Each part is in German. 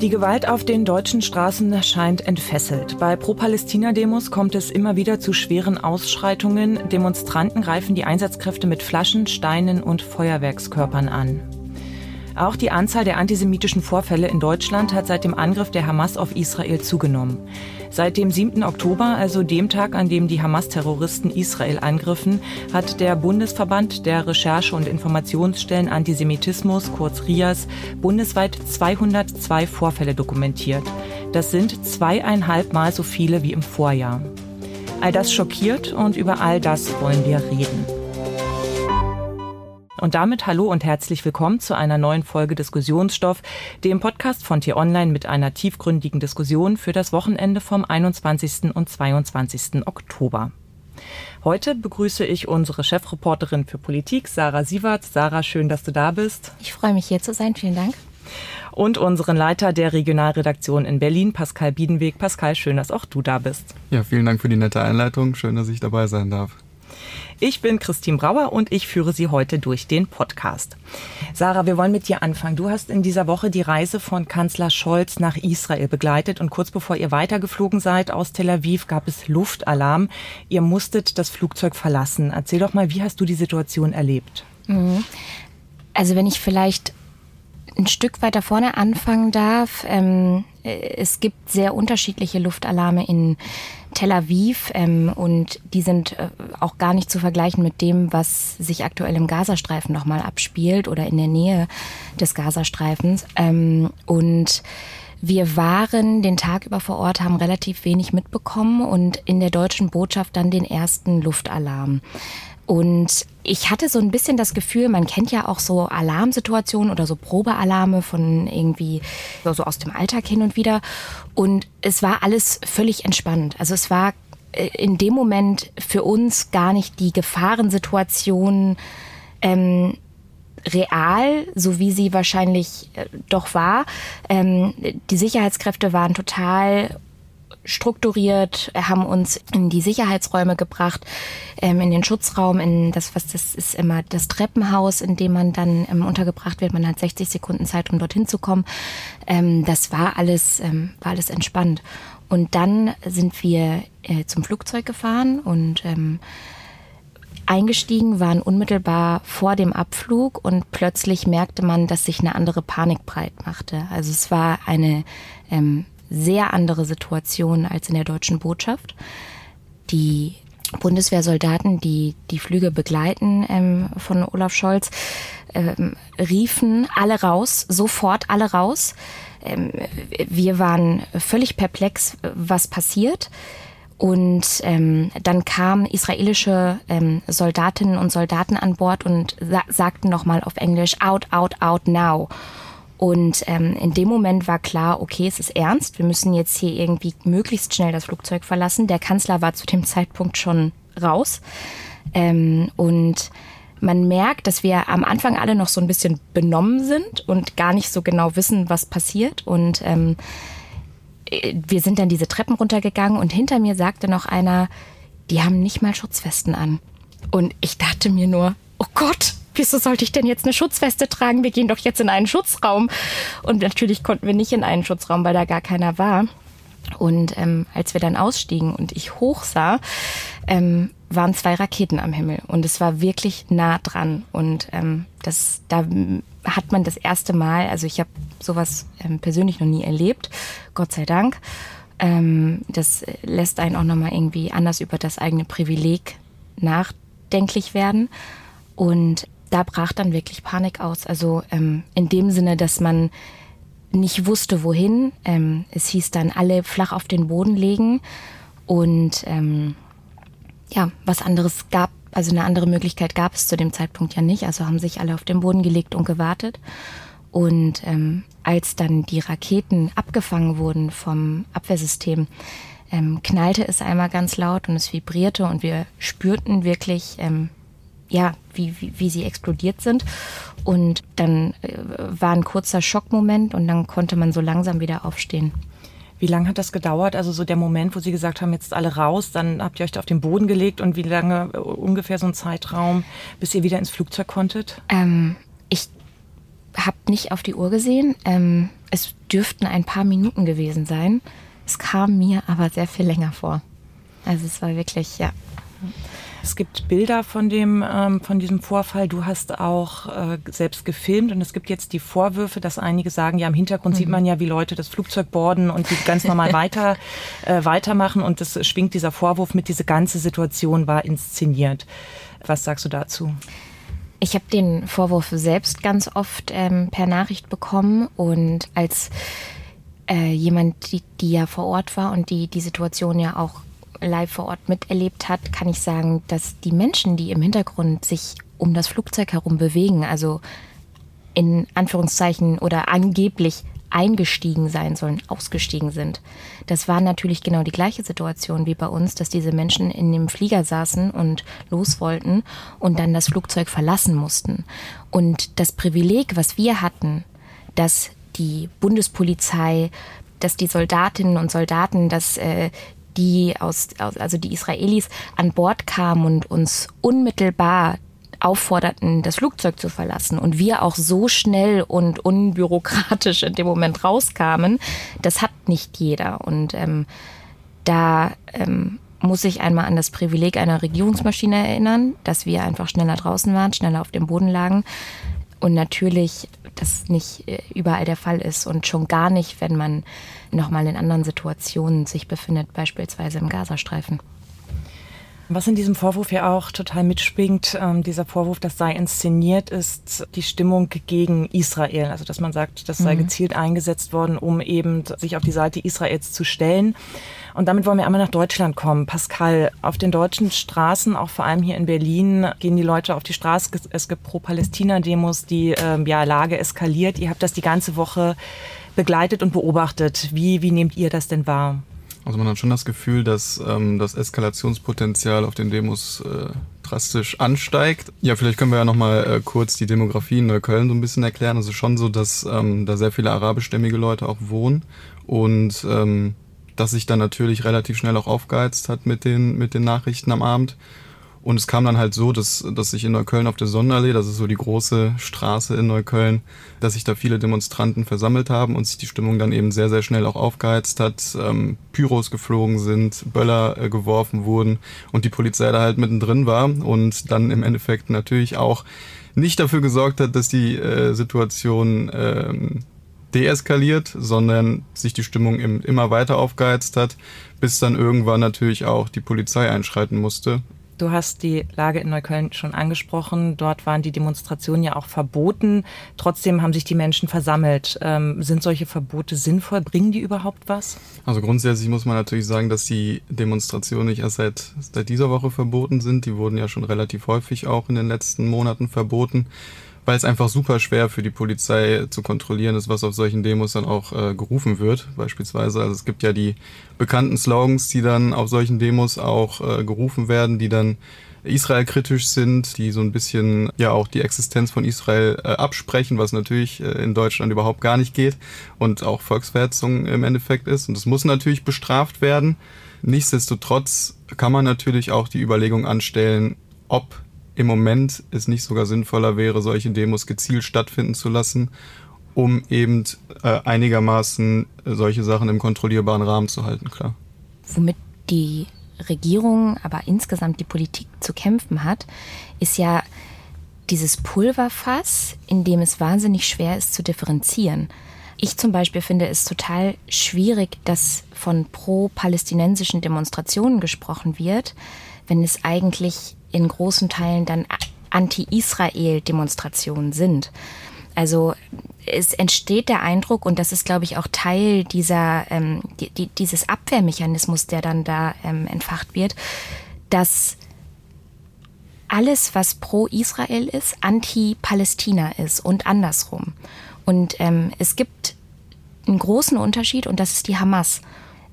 Die Gewalt auf den deutschen Straßen scheint entfesselt. Bei Pro-Palästina-Demos kommt es immer wieder zu schweren Ausschreitungen. Demonstranten greifen die Einsatzkräfte mit Flaschen, Steinen und Feuerwerkskörpern an. Auch die Anzahl der antisemitischen Vorfälle in Deutschland hat seit dem Angriff der Hamas auf Israel zugenommen. Seit dem 7. Oktober, also dem Tag, an dem die Hamas-Terroristen Israel angriffen, hat der Bundesverband der Recherche- und Informationsstellen Antisemitismus, kurz RIAS, bundesweit 202 Vorfälle dokumentiert. Das sind zweieinhalb Mal so viele wie im Vorjahr. All das schockiert und über all das wollen wir reden. Und damit hallo und herzlich willkommen zu einer neuen Folge Diskussionsstoff, dem Podcast von Tier Online mit einer tiefgründigen Diskussion für das Wochenende vom 21. und 22. Oktober. Heute begrüße ich unsere Chefreporterin für Politik, Sarah Sievert. Sarah, schön, dass du da bist. Ich freue mich, hier zu sein. Vielen Dank. Und unseren Leiter der Regionalredaktion in Berlin, Pascal Biedenweg. Pascal, schön, dass auch du da bist. Ja, vielen Dank für die nette Einleitung. Schön, dass ich dabei sein darf. Ich bin Christine Brauer und ich führe Sie heute durch den Podcast. Sarah, wir wollen mit dir anfangen. Du hast in dieser Woche die Reise von Kanzler Scholz nach Israel begleitet und kurz bevor ihr weitergeflogen seid aus Tel Aviv gab es Luftalarm. Ihr musstet das Flugzeug verlassen. Erzähl doch mal, wie hast du die Situation erlebt? Mhm. Also wenn ich vielleicht ein Stück weiter vorne anfangen darf. Ähm, es gibt sehr unterschiedliche Luftalarme in Tel Aviv ähm, und die sind äh, auch gar nicht zu vergleichen mit dem, was sich aktuell im Gazastreifen nochmal abspielt oder in der Nähe des Gazastreifens. Ähm, und wir waren den Tag über vor Ort, haben relativ wenig mitbekommen und in der deutschen Botschaft dann den ersten Luftalarm. Und ich hatte so ein bisschen das Gefühl, man kennt ja auch so Alarmsituationen oder so Probealarme von irgendwie so aus dem Alltag hin und wieder. Und es war alles völlig entspannt. Also es war äh, in dem Moment für uns gar nicht die Gefahrensituation ähm, real, so wie sie wahrscheinlich äh, doch war. Ähm, die Sicherheitskräfte waren total strukturiert, haben uns in die Sicherheitsräume gebracht, ähm, in den Schutzraum, in das, was das ist immer das Treppenhaus, in dem man dann ähm, untergebracht wird. Man hat 60 Sekunden Zeit, um dorthin zu kommen. Ähm, das war alles, ähm, war alles entspannt. Und dann sind wir äh, zum Flugzeug gefahren und ähm, eingestiegen, waren unmittelbar vor dem Abflug und plötzlich merkte man, dass sich eine andere Panik breit machte. Also es war eine ähm, sehr andere Situation als in der deutschen Botschaft. Die Bundeswehrsoldaten, die die Flüge begleiten ähm, von Olaf Scholz, ähm, riefen alle raus, sofort alle raus. Ähm, wir waren völlig perplex, was passiert. Und ähm, dann kamen israelische ähm, Soldatinnen und Soldaten an Bord und sa sagten nochmal auf Englisch, out, out, out now. Und ähm, in dem Moment war klar, okay, es ist ernst, wir müssen jetzt hier irgendwie möglichst schnell das Flugzeug verlassen. Der Kanzler war zu dem Zeitpunkt schon raus. Ähm, und man merkt, dass wir am Anfang alle noch so ein bisschen benommen sind und gar nicht so genau wissen, was passiert. Und ähm, wir sind dann diese Treppen runtergegangen und hinter mir sagte noch einer, die haben nicht mal Schutzwesten an. Und ich dachte mir nur, oh Gott, wieso sollte ich denn jetzt eine Schutzweste tragen? Wir gehen doch jetzt in einen Schutzraum. Und natürlich konnten wir nicht in einen Schutzraum, weil da gar keiner war. Und ähm, als wir dann ausstiegen und ich hochsah, ähm, waren zwei Raketen am Himmel und es war wirklich nah dran. Und ähm, das, da hat man das erste Mal, also ich habe sowas ähm, persönlich noch nie erlebt, Gott sei Dank. Ähm, das lässt einen auch nochmal irgendwie anders über das eigene Privileg nachdenklich werden. Und da brach dann wirklich Panik aus. Also ähm, in dem Sinne, dass man nicht wusste, wohin. Ähm, es hieß dann, alle flach auf den Boden legen. Und ähm, ja, was anderes gab, also eine andere Möglichkeit gab es zu dem Zeitpunkt ja nicht. Also haben sich alle auf den Boden gelegt und gewartet. Und ähm, als dann die Raketen abgefangen wurden vom Abwehrsystem, ähm, knallte es einmal ganz laut und es vibrierte und wir spürten wirklich ähm, ja, wie, wie, wie sie explodiert sind. Und dann äh, war ein kurzer Schockmoment und dann konnte man so langsam wieder aufstehen. Wie lange hat das gedauert? Also so der Moment, wo Sie gesagt haben, jetzt alle raus, dann habt ihr euch auf den Boden gelegt und wie lange äh, ungefähr so ein Zeitraum, bis ihr wieder ins Flugzeug konntet? Ähm, ich habe nicht auf die Uhr gesehen. Ähm, es dürften ein paar Minuten gewesen sein. Es kam mir aber sehr viel länger vor. Also es war wirklich, ja. Es gibt Bilder von dem ähm, von diesem Vorfall. Du hast auch äh, selbst gefilmt und es gibt jetzt die Vorwürfe, dass einige sagen, ja im Hintergrund mhm. sieht man ja, wie Leute das Flugzeug borden und die ganz normal weiter äh, weitermachen und es schwingt dieser Vorwurf mit, diese ganze Situation war inszeniert. Was sagst du dazu? Ich habe den Vorwurf selbst ganz oft ähm, per Nachricht bekommen und als äh, jemand, die, die ja vor Ort war und die die Situation ja auch live vor Ort miterlebt hat, kann ich sagen, dass die Menschen, die im Hintergrund sich um das Flugzeug herum bewegen, also in Anführungszeichen oder angeblich eingestiegen sein sollen, ausgestiegen sind. Das war natürlich genau die gleiche Situation wie bei uns, dass diese Menschen in dem Flieger saßen und los wollten und dann das Flugzeug verlassen mussten. Und das Privileg, was wir hatten, dass die Bundespolizei, dass die Soldatinnen und Soldaten, dass äh, die aus, also die Israelis an Bord kamen und uns unmittelbar aufforderten, das Flugzeug zu verlassen und wir auch so schnell und unbürokratisch in dem Moment rauskamen, das hat nicht jeder. Und ähm, da ähm, muss ich einmal an das Privileg einer Regierungsmaschine erinnern, dass wir einfach schneller draußen waren, schneller auf dem Boden lagen. Und natürlich, das nicht äh, überall der Fall ist und schon gar nicht, wenn man nochmal in anderen Situationen sich befindet, beispielsweise im Gazastreifen. Was in diesem Vorwurf ja auch total mitspringt, ähm, dieser Vorwurf, das sei inszeniert, ist die Stimmung gegen Israel. Also dass man sagt, das sei mhm. gezielt eingesetzt worden, um eben sich auf die Seite Israels zu stellen. Und damit wollen wir einmal nach Deutschland kommen. Pascal, auf den deutschen Straßen, auch vor allem hier in Berlin, gehen die Leute auf die Straße. Es gibt Pro-Palästina-Demos, die ähm, ja, Lage eskaliert. Ihr habt das die ganze Woche begleitet und beobachtet. Wie, wie nehmt ihr das denn wahr? Also man hat schon das Gefühl, dass ähm, das Eskalationspotenzial auf den Demos äh, drastisch ansteigt. Ja, vielleicht können wir ja nochmal äh, kurz die Demografie in Neukölln so ein bisschen erklären. Also schon so, dass ähm, da sehr viele arabischstämmige Leute auch wohnen und ähm, dass sich dann natürlich relativ schnell auch aufgeheizt hat mit den, mit den Nachrichten am Abend. Und es kam dann halt so, dass, dass sich in Neukölln auf der Sonnenallee, das ist so die große Straße in Neukölln, dass sich da viele Demonstranten versammelt haben und sich die Stimmung dann eben sehr, sehr schnell auch aufgeheizt hat, ähm, Pyros geflogen sind, Böller äh, geworfen wurden und die Polizei da halt mittendrin war und dann im Endeffekt natürlich auch nicht dafür gesorgt hat, dass die äh, Situation ähm, deeskaliert, sondern sich die Stimmung immer weiter aufgeheizt hat, bis dann irgendwann natürlich auch die Polizei einschreiten musste Du hast die Lage in Neukölln schon angesprochen. Dort waren die Demonstrationen ja auch verboten. Trotzdem haben sich die Menschen versammelt. Ähm, sind solche Verbote sinnvoll? Bringen die überhaupt was? Also grundsätzlich muss man natürlich sagen, dass die Demonstrationen nicht erst seit, seit dieser Woche verboten sind. Die wurden ja schon relativ häufig auch in den letzten Monaten verboten weil es einfach super schwer für die Polizei zu kontrollieren ist, was auf solchen Demos dann auch äh, gerufen wird, beispielsweise. Also es gibt ja die bekannten Slogans, die dann auf solchen Demos auch äh, gerufen werden, die dann Israel-kritisch sind, die so ein bisschen ja auch die Existenz von Israel äh, absprechen, was natürlich äh, in Deutschland überhaupt gar nicht geht und auch Volksverhetzung im Endeffekt ist. Und das muss natürlich bestraft werden. Nichtsdestotrotz kann man natürlich auch die Überlegung anstellen, ob im Moment es nicht sogar sinnvoller wäre, solche Demos gezielt stattfinden zu lassen, um eben äh, einigermaßen solche Sachen im kontrollierbaren Rahmen zu halten, klar. Womit die Regierung, aber insgesamt die Politik zu kämpfen hat, ist ja dieses Pulverfass, in dem es wahnsinnig schwer ist zu differenzieren. Ich zum Beispiel finde es total schwierig, dass von pro-palästinensischen Demonstrationen gesprochen wird, wenn es eigentlich in großen Teilen dann Anti-Israel-Demonstrationen sind. Also es entsteht der Eindruck, und das ist, glaube ich, auch Teil dieser, ähm, die, die, dieses Abwehrmechanismus, der dann da ähm, entfacht wird, dass alles, was pro Israel ist, anti-Palästina ist und andersrum. Und ähm, es gibt einen großen Unterschied und das ist die Hamas.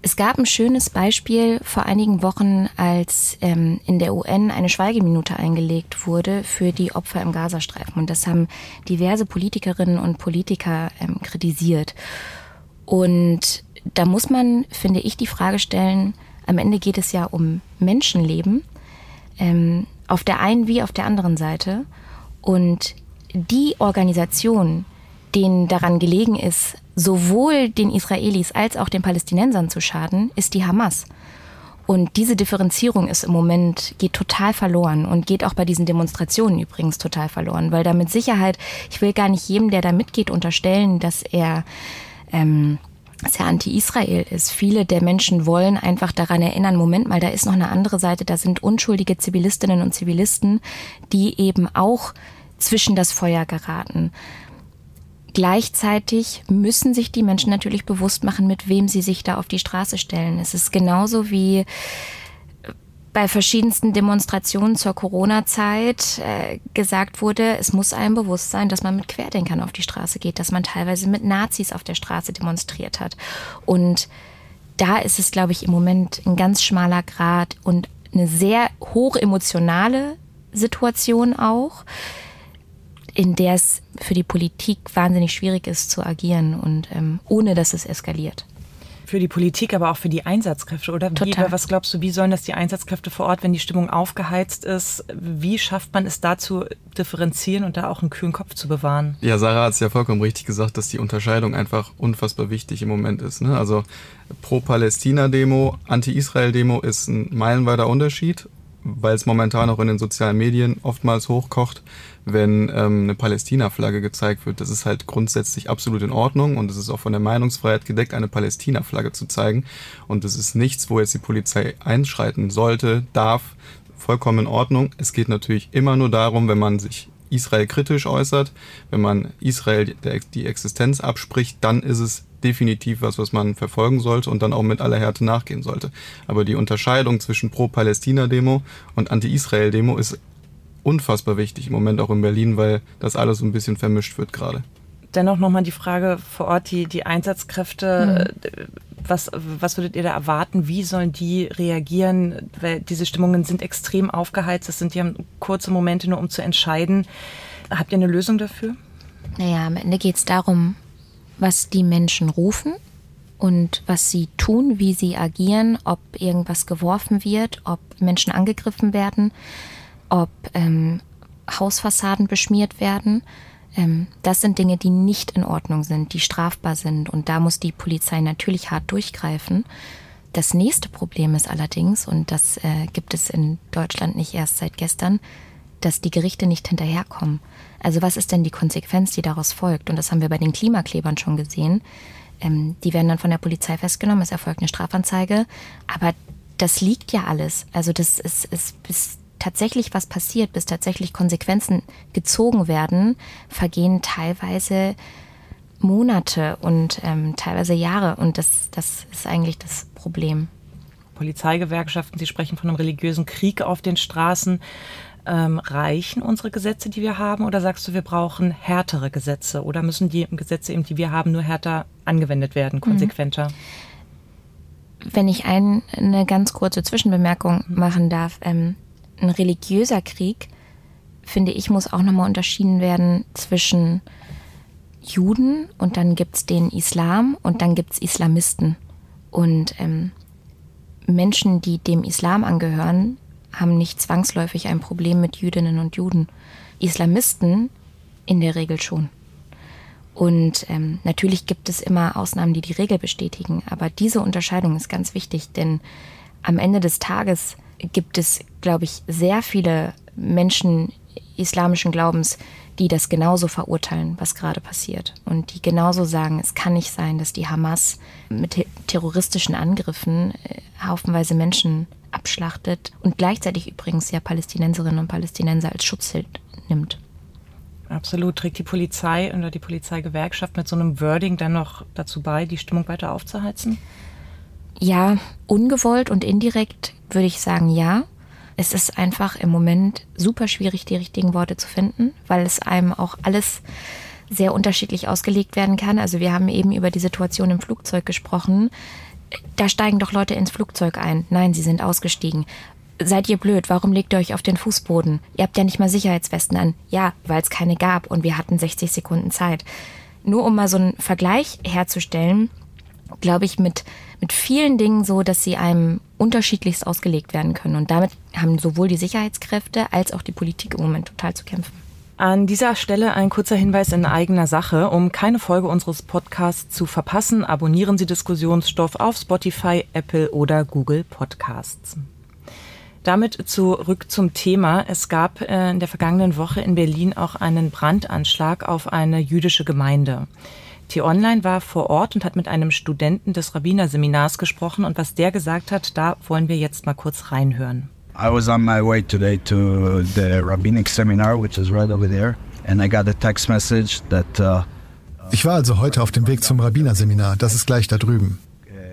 Es gab ein schönes Beispiel vor einigen Wochen, als ähm, in der UN eine Schweigeminute eingelegt wurde für die Opfer im Gazastreifen. Und das haben diverse Politikerinnen und Politiker ähm, kritisiert. Und da muss man, finde ich, die Frage stellen, am Ende geht es ja um Menschenleben, ähm, auf der einen wie auf der anderen Seite. Und die Organisation, denen daran gelegen ist, sowohl den Israelis als auch den Palästinensern zu schaden, ist die Hamas. Und diese Differenzierung ist im Moment, geht total verloren und geht auch bei diesen Demonstrationen übrigens total verloren, weil da mit Sicherheit, ich will gar nicht jedem, der da mitgeht, unterstellen, dass er, ähm, dass er anti-Israel ist. Viele der Menschen wollen einfach daran erinnern, Moment mal, da ist noch eine andere Seite, da sind unschuldige Zivilistinnen und Zivilisten, die eben auch zwischen das Feuer geraten. Gleichzeitig müssen sich die Menschen natürlich bewusst machen, mit wem sie sich da auf die Straße stellen. Es ist genauso wie bei verschiedensten Demonstrationen zur Corona-Zeit äh, gesagt wurde, es muss einem bewusst sein, dass man mit Querdenkern auf die Straße geht, dass man teilweise mit Nazis auf der Straße demonstriert hat. Und da ist es, glaube ich, im Moment ein ganz schmaler Grad und eine sehr hochemotionale Situation auch in der es für die Politik wahnsinnig schwierig ist zu agieren und ähm, ohne dass es eskaliert. Für die Politik, aber auch für die Einsatzkräfte, oder? Total. Wie, was glaubst du, wie sollen das die Einsatzkräfte vor Ort, wenn die Stimmung aufgeheizt ist? Wie schafft man es da zu differenzieren und da auch einen kühlen Kopf zu bewahren? Ja, Sarah hat es ja vollkommen richtig gesagt, dass die Unterscheidung einfach unfassbar wichtig im Moment ist. Ne? Also Pro-Palästina-Demo, Anti-Israel-Demo ist ein meilenweiter Unterschied weil es momentan auch in den sozialen Medien oftmals hochkocht, wenn ähm, eine Palästina-Flagge gezeigt wird. Das ist halt grundsätzlich absolut in Ordnung und es ist auch von der Meinungsfreiheit gedeckt, eine Palästina-Flagge zu zeigen. Und das ist nichts, wo jetzt die Polizei einschreiten sollte, darf. Vollkommen in Ordnung. Es geht natürlich immer nur darum, wenn man sich Israel kritisch äußert, wenn man Israel die Existenz abspricht, dann ist es definitiv was, was man verfolgen sollte und dann auch mit aller Härte nachgehen sollte. Aber die Unterscheidung zwischen Pro-Palästina-Demo und Anti-Israel-Demo ist unfassbar wichtig im Moment auch in Berlin, weil das alles so ein bisschen vermischt wird gerade. Dennoch nochmal die Frage vor Ort, die, die Einsatzkräfte, mhm. was, was würdet ihr da erwarten? Wie sollen die reagieren? Weil diese Stimmungen sind extrem aufgeheizt, das sind, die haben kurze Momente nur, um zu entscheiden. Habt ihr eine Lösung dafür? Naja, am Ende geht es darum, was die Menschen rufen und was sie tun, wie sie agieren, ob irgendwas geworfen wird, ob Menschen angegriffen werden, ob ähm, Hausfassaden beschmiert werden. Ähm, das sind Dinge, die nicht in Ordnung sind, die strafbar sind. Und da muss die Polizei natürlich hart durchgreifen. Das nächste Problem ist allerdings, und das äh, gibt es in Deutschland nicht erst seit gestern, dass die Gerichte nicht hinterherkommen. Also was ist denn die Konsequenz, die daraus folgt? Und das haben wir bei den Klimaklebern schon gesehen. Ähm, die werden dann von der Polizei festgenommen, es erfolgt eine Strafanzeige. Aber das liegt ja alles. Also das ist, ist bis tatsächlich was passiert, bis tatsächlich Konsequenzen gezogen werden, vergehen teilweise Monate und ähm, teilweise Jahre. Und das, das ist eigentlich das Problem. Polizeigewerkschaften, Sie sprechen von einem religiösen Krieg auf den Straßen. Ähm, reichen unsere Gesetze, die wir haben, oder sagst du, wir brauchen härtere Gesetze? Oder müssen die Gesetze, eben, die wir haben, nur härter angewendet werden, konsequenter? Wenn ich ein, eine ganz kurze Zwischenbemerkung machen darf, ähm, ein religiöser Krieg, finde ich, muss auch nochmal unterschieden werden zwischen Juden und dann gibt es den Islam und dann gibt es Islamisten. Und ähm, Menschen, die dem Islam angehören, haben nicht zwangsläufig ein Problem mit Jüdinnen und Juden. Islamisten in der Regel schon. Und ähm, natürlich gibt es immer Ausnahmen, die die Regel bestätigen, aber diese Unterscheidung ist ganz wichtig, denn am Ende des Tages gibt es, glaube ich, sehr viele Menschen islamischen Glaubens, die das genauso verurteilen, was gerade passiert. Und die genauso sagen, es kann nicht sein, dass die Hamas mit terroristischen Angriffen äh, haufenweise Menschen abschlachtet und gleichzeitig übrigens ja Palästinenserinnen und Palästinenser als Schutzschild nimmt. Absolut. Trägt die Polizei oder die Polizeigewerkschaft mit so einem Wording dann noch dazu bei, die Stimmung weiter aufzuheizen? Ja, ungewollt und indirekt würde ich sagen ja. Es ist einfach im Moment super schwierig, die richtigen Worte zu finden, weil es einem auch alles sehr unterschiedlich ausgelegt werden kann. Also wir haben eben über die Situation im Flugzeug gesprochen. Da steigen doch Leute ins Flugzeug ein. Nein, sie sind ausgestiegen. Seid ihr blöd? Warum legt ihr euch auf den Fußboden? Ihr habt ja nicht mal Sicherheitswesten an. Ja, weil es keine gab und wir hatten 60 Sekunden Zeit. Nur um mal so einen Vergleich herzustellen, glaube ich, mit, mit vielen Dingen so, dass sie einem unterschiedlichst ausgelegt werden können. Und damit haben sowohl die Sicherheitskräfte als auch die Politik im Moment total zu kämpfen. An dieser Stelle ein kurzer Hinweis in eigener Sache. Um keine Folge unseres Podcasts zu verpassen, abonnieren Sie Diskussionsstoff auf Spotify, Apple oder Google Podcasts. Damit zurück zum Thema. Es gab äh, in der vergangenen Woche in Berlin auch einen Brandanschlag auf eine jüdische Gemeinde. T-Online war vor Ort und hat mit einem Studenten des Rabbinerseminars gesprochen und was der gesagt hat, da wollen wir jetzt mal kurz reinhören. I was on my way today to the rabbinic seminar, which is right over there, and I got a text message that. Uh, ich war also heute auf dem Weg zum Rabbinerseminar, das ist gleich da drüben.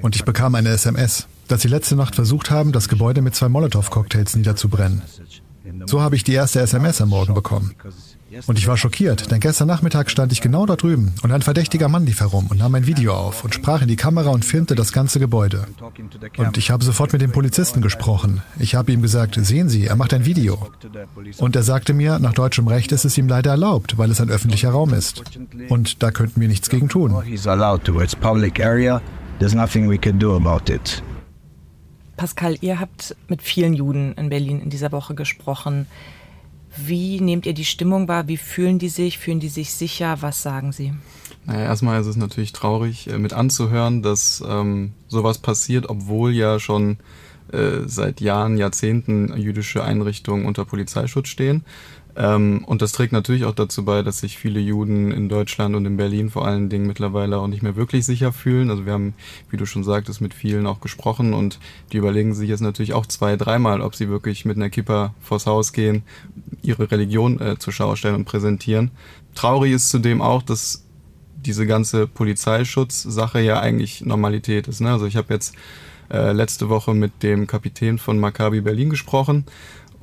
Und ich bekam eine SMS, dass sie letzte Nacht versucht haben, das Gebäude mit zwei Molotow-Cocktails niederzubrennen. So habe ich die erste SMS am Morgen bekommen. Und ich war schockiert, denn gestern Nachmittag stand ich genau da drüben und ein verdächtiger Mann lief herum und nahm ein Video auf und sprach in die Kamera und filmte das ganze Gebäude. Und ich habe sofort mit dem Polizisten gesprochen. Ich habe ihm gesagt, sehen Sie, er macht ein Video. Und er sagte mir, nach deutschem Recht ist es ihm leider erlaubt, weil es ein öffentlicher Raum ist. Und da könnten wir nichts gegen tun. Pascal, ihr habt mit vielen Juden in Berlin in dieser Woche gesprochen. Wie nehmt ihr die Stimmung wahr? Wie fühlen die sich? Fühlen die sich sicher? Was sagen sie? Naja, erstmal ist es natürlich traurig äh, mit anzuhören, dass ähm, sowas passiert, obwohl ja schon äh, seit Jahren, Jahrzehnten jüdische Einrichtungen unter Polizeischutz stehen. Ähm, und das trägt natürlich auch dazu bei, dass sich viele Juden in Deutschland und in Berlin vor allen Dingen mittlerweile auch nicht mehr wirklich sicher fühlen. Also wir haben, wie du schon sagtest, mit vielen auch gesprochen und die überlegen sich jetzt natürlich auch zwei, dreimal, ob sie wirklich mit einer Kippa vors Haus gehen, ihre Religion äh, zur Schau stellen und präsentieren. Traurig ist zudem auch, dass diese ganze Polizeischutzsache ja eigentlich Normalität ist. Ne? Also ich habe jetzt äh, letzte Woche mit dem Kapitän von Maccabi Berlin gesprochen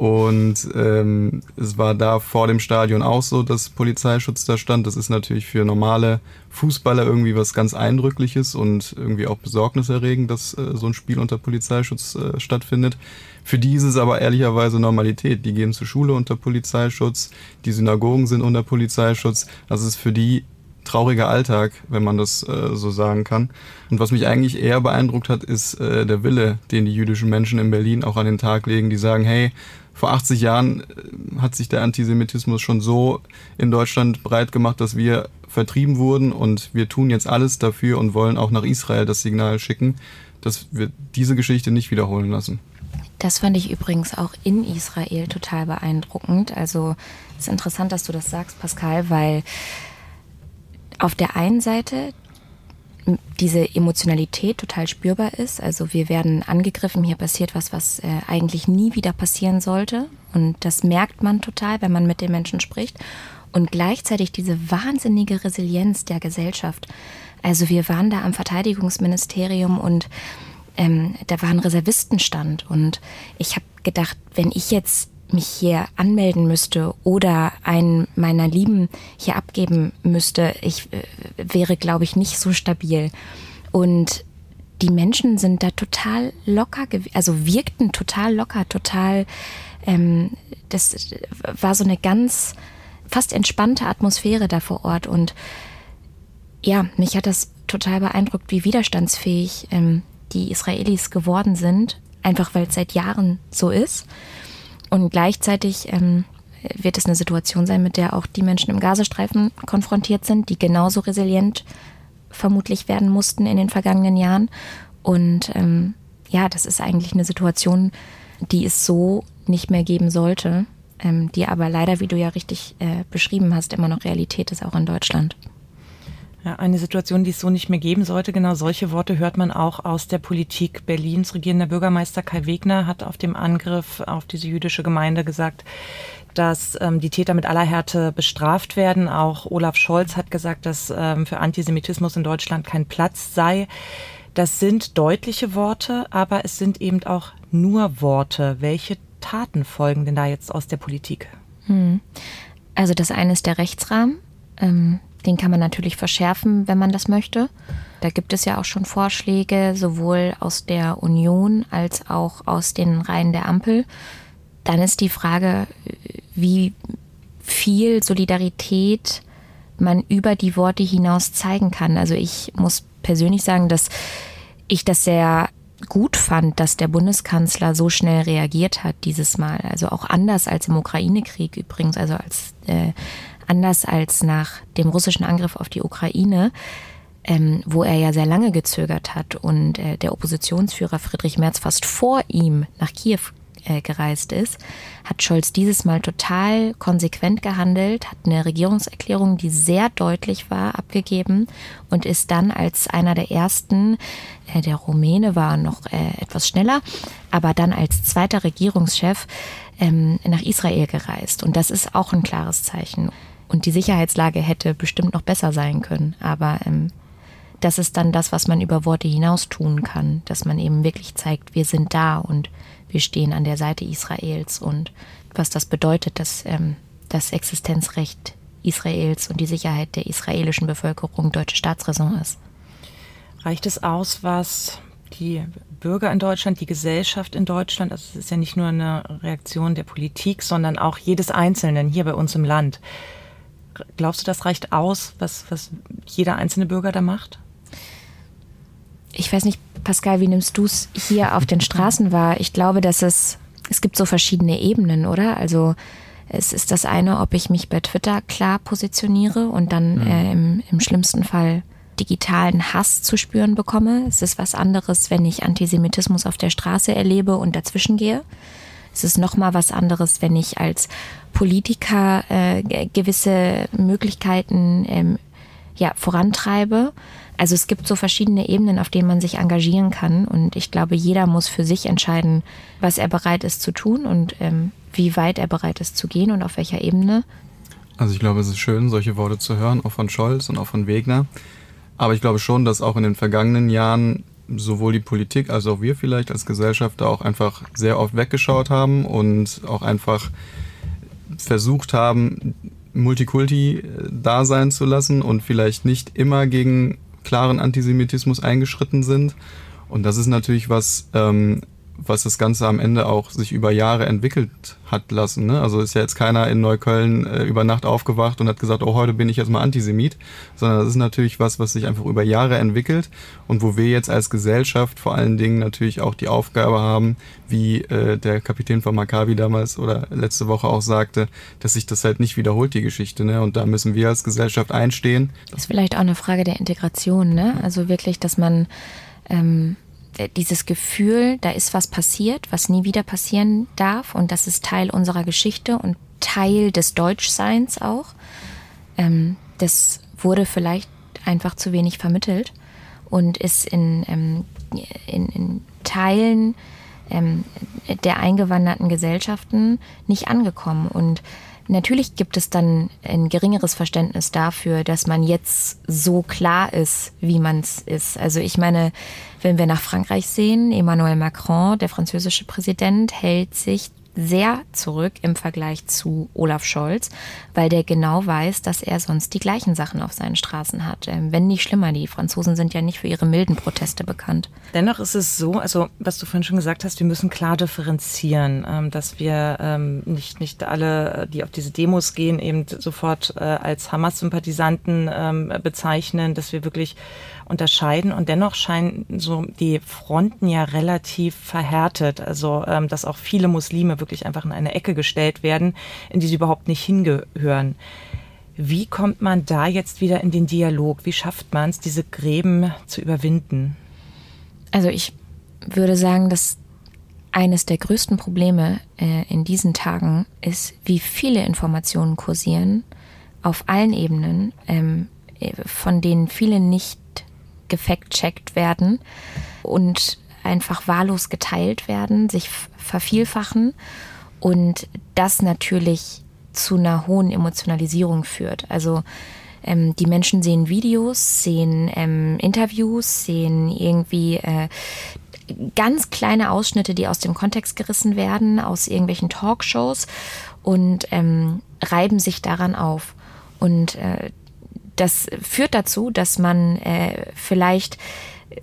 und ähm, es war da vor dem Stadion auch so, dass Polizeischutz da stand. Das ist natürlich für normale Fußballer irgendwie was ganz Eindrückliches und irgendwie auch besorgniserregend, dass äh, so ein Spiel unter Polizeischutz äh, stattfindet. Für die ist es aber ehrlicherweise Normalität. Die gehen zur Schule unter Polizeischutz, die Synagogen sind unter Polizeischutz. Das ist für die trauriger Alltag, wenn man das äh, so sagen kann. Und was mich eigentlich eher beeindruckt hat, ist äh, der Wille, den die jüdischen Menschen in Berlin auch an den Tag legen, die sagen, hey, vor 80 Jahren äh, hat sich der Antisemitismus schon so in Deutschland breit gemacht, dass wir vertrieben wurden und wir tun jetzt alles dafür und wollen auch nach Israel das Signal schicken, dass wir diese Geschichte nicht wiederholen lassen. Das fand ich übrigens auch in Israel total beeindruckend. Also es ist interessant, dass du das sagst, Pascal, weil auf der einen Seite diese Emotionalität total spürbar ist. Also wir werden angegriffen, hier passiert was, was äh, eigentlich nie wieder passieren sollte. Und das merkt man total, wenn man mit den Menschen spricht. Und gleichzeitig diese wahnsinnige Resilienz der Gesellschaft. Also wir waren da am Verteidigungsministerium und ähm, da war ein Reservistenstand. Und ich habe gedacht, wenn ich jetzt mich hier anmelden müsste oder einen meiner Lieben hier abgeben müsste, ich äh, wäre, glaube ich, nicht so stabil. Und die Menschen sind da total locker, also wirkten total locker, total, ähm, das war so eine ganz fast entspannte Atmosphäre da vor Ort und ja, mich hat das total beeindruckt, wie widerstandsfähig ähm, die Israelis geworden sind, einfach weil es seit Jahren so ist. Und gleichzeitig ähm, wird es eine Situation sein, mit der auch die Menschen im Gazastreifen konfrontiert sind, die genauso resilient vermutlich werden mussten in den vergangenen Jahren. Und ähm, ja, das ist eigentlich eine Situation, die es so nicht mehr geben sollte, ähm, die aber leider, wie du ja richtig äh, beschrieben hast, immer noch Realität ist, auch in Deutschland. Ja, eine Situation, die es so nicht mehr geben sollte. Genau solche Worte hört man auch aus der Politik Berlins. Regierender Bürgermeister Kai Wegner hat auf dem Angriff auf diese jüdische Gemeinde gesagt, dass ähm, die Täter mit aller Härte bestraft werden. Auch Olaf Scholz hat gesagt, dass ähm, für Antisemitismus in Deutschland kein Platz sei. Das sind deutliche Worte, aber es sind eben auch nur Worte. Welche Taten folgen denn da jetzt aus der Politik? Hm. Also das eine ist der Rechtsrahmen. Ähm den kann man natürlich verschärfen, wenn man das möchte. Da gibt es ja auch schon Vorschläge, sowohl aus der Union als auch aus den Reihen der Ampel. Dann ist die Frage, wie viel Solidarität man über die Worte hinaus zeigen kann. Also ich muss persönlich sagen, dass ich das sehr gut fand, dass der Bundeskanzler so schnell reagiert hat dieses Mal. Also auch anders als im Ukraine-Krieg übrigens, also als äh, anders als nach dem russischen Angriff auf die Ukraine, ähm, wo er ja sehr lange gezögert hat und äh, der Oppositionsführer Friedrich Merz fast vor ihm nach Kiew äh, gereist ist, hat Scholz dieses Mal total konsequent gehandelt, hat eine Regierungserklärung, die sehr deutlich war, abgegeben und ist dann als einer der ersten, äh, der Rumäne war noch äh, etwas schneller, aber dann als zweiter Regierungschef ähm, nach Israel gereist. Und das ist auch ein klares Zeichen. Und die Sicherheitslage hätte bestimmt noch besser sein können. Aber ähm, das ist dann das, was man über Worte hinaus tun kann, dass man eben wirklich zeigt, wir sind da und wir stehen an der Seite Israels und was das bedeutet, dass ähm, das Existenzrecht Israels und die Sicherheit der israelischen Bevölkerung deutsche Staatsräson ist. Reicht es aus, was die Bürger in Deutschland, die Gesellschaft in Deutschland, also es ist ja nicht nur eine Reaktion der Politik, sondern auch jedes Einzelnen hier bei uns im Land. Glaubst du, das reicht aus, was, was jeder einzelne Bürger da macht? Ich weiß nicht, Pascal, wie nimmst du es hier auf den Straßen wahr? Ich glaube, dass es, es gibt so verschiedene Ebenen, oder? Also es ist das eine, ob ich mich bei Twitter klar positioniere und dann mhm. äh, im, im schlimmsten Fall digitalen Hass zu spüren bekomme. Es ist was anderes, wenn ich Antisemitismus auf der Straße erlebe und dazwischen gehe. Es ist nochmal was anderes, wenn ich als Politiker äh, gewisse Möglichkeiten ähm, ja, vorantreibe also es gibt so verschiedene Ebenen, auf denen man sich engagieren kann. Und ich glaube, jeder muss für sich entscheiden, was er bereit ist zu tun und ähm, wie weit er bereit ist zu gehen und auf welcher Ebene. Also ich glaube, es ist schön, solche Worte zu hören, auch von Scholz und auch von Wegner. Aber ich glaube schon, dass auch in den vergangenen Jahren sowohl die Politik als auch wir vielleicht als Gesellschaft da auch einfach sehr oft weggeschaut haben und auch einfach versucht haben, Multikulti äh, da sein zu lassen und vielleicht nicht immer gegen klaren Antisemitismus eingeschritten sind. Und das ist natürlich was, ähm, was das Ganze am Ende auch sich über Jahre entwickelt hat lassen. Ne? Also ist ja jetzt keiner in Neukölln äh, über Nacht aufgewacht und hat gesagt, oh, heute bin ich jetzt mal Antisemit, sondern das ist natürlich was, was sich einfach über Jahre entwickelt und wo wir jetzt als Gesellschaft vor allen Dingen natürlich auch die Aufgabe haben, wie äh, der Kapitän von Maccabi damals oder letzte Woche auch sagte, dass sich das halt nicht wiederholt, die Geschichte. Ne? Und da müssen wir als Gesellschaft einstehen. Ist vielleicht auch eine Frage der Integration, ne? Also wirklich, dass man ähm äh, dieses Gefühl, da ist was passiert, was nie wieder passieren darf und das ist Teil unserer Geschichte und Teil des Deutschseins auch. Ähm, das wurde vielleicht einfach zu wenig vermittelt und ist in, ähm, in, in Teilen ähm, der eingewanderten Gesellschaften nicht angekommen. Und Natürlich gibt es dann ein geringeres Verständnis dafür, dass man jetzt so klar ist, wie man es ist. Also ich meine, wenn wir nach Frankreich sehen, Emmanuel Macron, der französische Präsident, hält sich sehr zurück im Vergleich zu Olaf Scholz, weil der genau weiß, dass er sonst die gleichen Sachen auf seinen Straßen hat. Ähm, wenn nicht schlimmer, die Franzosen sind ja nicht für ihre milden Proteste bekannt. Dennoch ist es so, also was du vorhin schon gesagt hast, wir müssen klar differenzieren, ähm, dass wir ähm, nicht, nicht alle, die auf diese Demos gehen, eben sofort äh, als Hamas-Sympathisanten bezeichnen, dass wir wirklich unterscheiden. Und dennoch scheinen so die Fronten ja relativ verhärtet. Also, ähm, dass auch viele Muslime wirklich einfach in eine Ecke gestellt werden, in die sie überhaupt nicht hingehören. Wie kommt man da jetzt wieder in den Dialog? Wie schafft man es, diese Gräben zu überwinden? Also ich würde sagen, dass eines der größten Probleme äh, in diesen Tagen ist, wie viele Informationen kursieren auf allen Ebenen, ähm, äh, von denen viele nicht gefact-checkt werden und einfach wahllos geteilt werden, sich vervielfachen und das natürlich zu einer hohen Emotionalisierung führt. Also ähm, die Menschen sehen Videos, sehen ähm, Interviews, sehen irgendwie äh, ganz kleine Ausschnitte, die aus dem Kontext gerissen werden, aus irgendwelchen Talkshows und ähm, reiben sich daran auf. Und äh, das führt dazu, dass man äh, vielleicht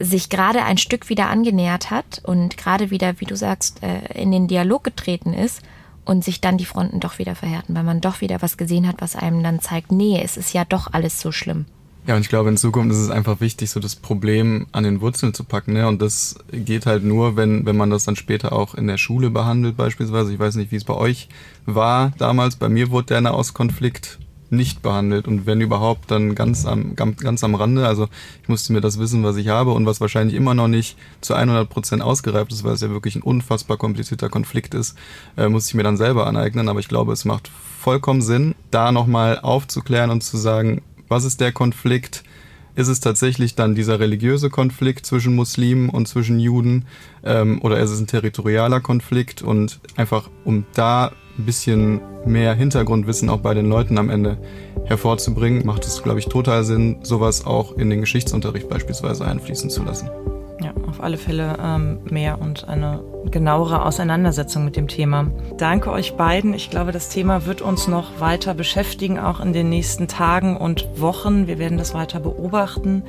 sich gerade ein Stück wieder angenähert hat und gerade wieder, wie du sagst, äh, in den Dialog getreten ist und sich dann die Fronten doch wieder verhärten, weil man doch wieder was gesehen hat, was einem dann zeigt, nee, es ist ja doch alles so schlimm. Ja, und ich glaube, in Zukunft ist es einfach wichtig, so das Problem an den Wurzeln zu packen. Ne? Und das geht halt nur, wenn, wenn man das dann später auch in der Schule behandelt beispielsweise. Ich weiß nicht, wie es bei euch war damals. Bei mir wurde der Nahostkonflikt nicht behandelt und wenn überhaupt, dann ganz am, ganz am Rande. Also ich musste mir das wissen, was ich habe und was wahrscheinlich immer noch nicht zu 100 Prozent ausgereift ist, weil es ja wirklich ein unfassbar komplizierter Konflikt ist, äh, muss ich mir dann selber aneignen. Aber ich glaube, es macht vollkommen Sinn, da nochmal aufzuklären und zu sagen, was ist der Konflikt? Ist es tatsächlich dann dieser religiöse Konflikt zwischen Muslimen und zwischen Juden ähm, oder ist es ein territorialer Konflikt? Und einfach um da ein bisschen mehr Hintergrundwissen auch bei den Leuten am Ende hervorzubringen, macht es, glaube ich, total Sinn, sowas auch in den Geschichtsunterricht beispielsweise einfließen zu lassen. Ja, auf alle Fälle ähm, mehr und eine genauere Auseinandersetzung mit dem Thema. Danke euch beiden. Ich glaube, das Thema wird uns noch weiter beschäftigen, auch in den nächsten Tagen und Wochen. Wir werden das weiter beobachten.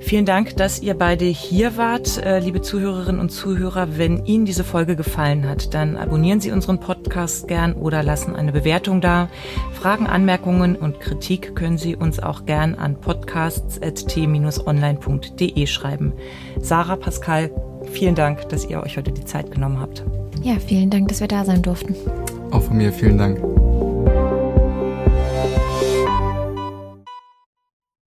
Vielen Dank, dass ihr beide hier wart, äh, liebe Zuhörerinnen und Zuhörer. Wenn Ihnen diese Folge gefallen hat, dann abonnieren Sie unseren Podcast gern oder lassen eine Bewertung da. Fragen, Anmerkungen und Kritik können Sie uns auch gern an podcasts.t-online.de schreiben. Sarah, Pascal, vielen Dank, dass ihr euch heute die Zeit genommen habt. Ja, vielen Dank, dass wir da sein durften. Auch von mir vielen Dank.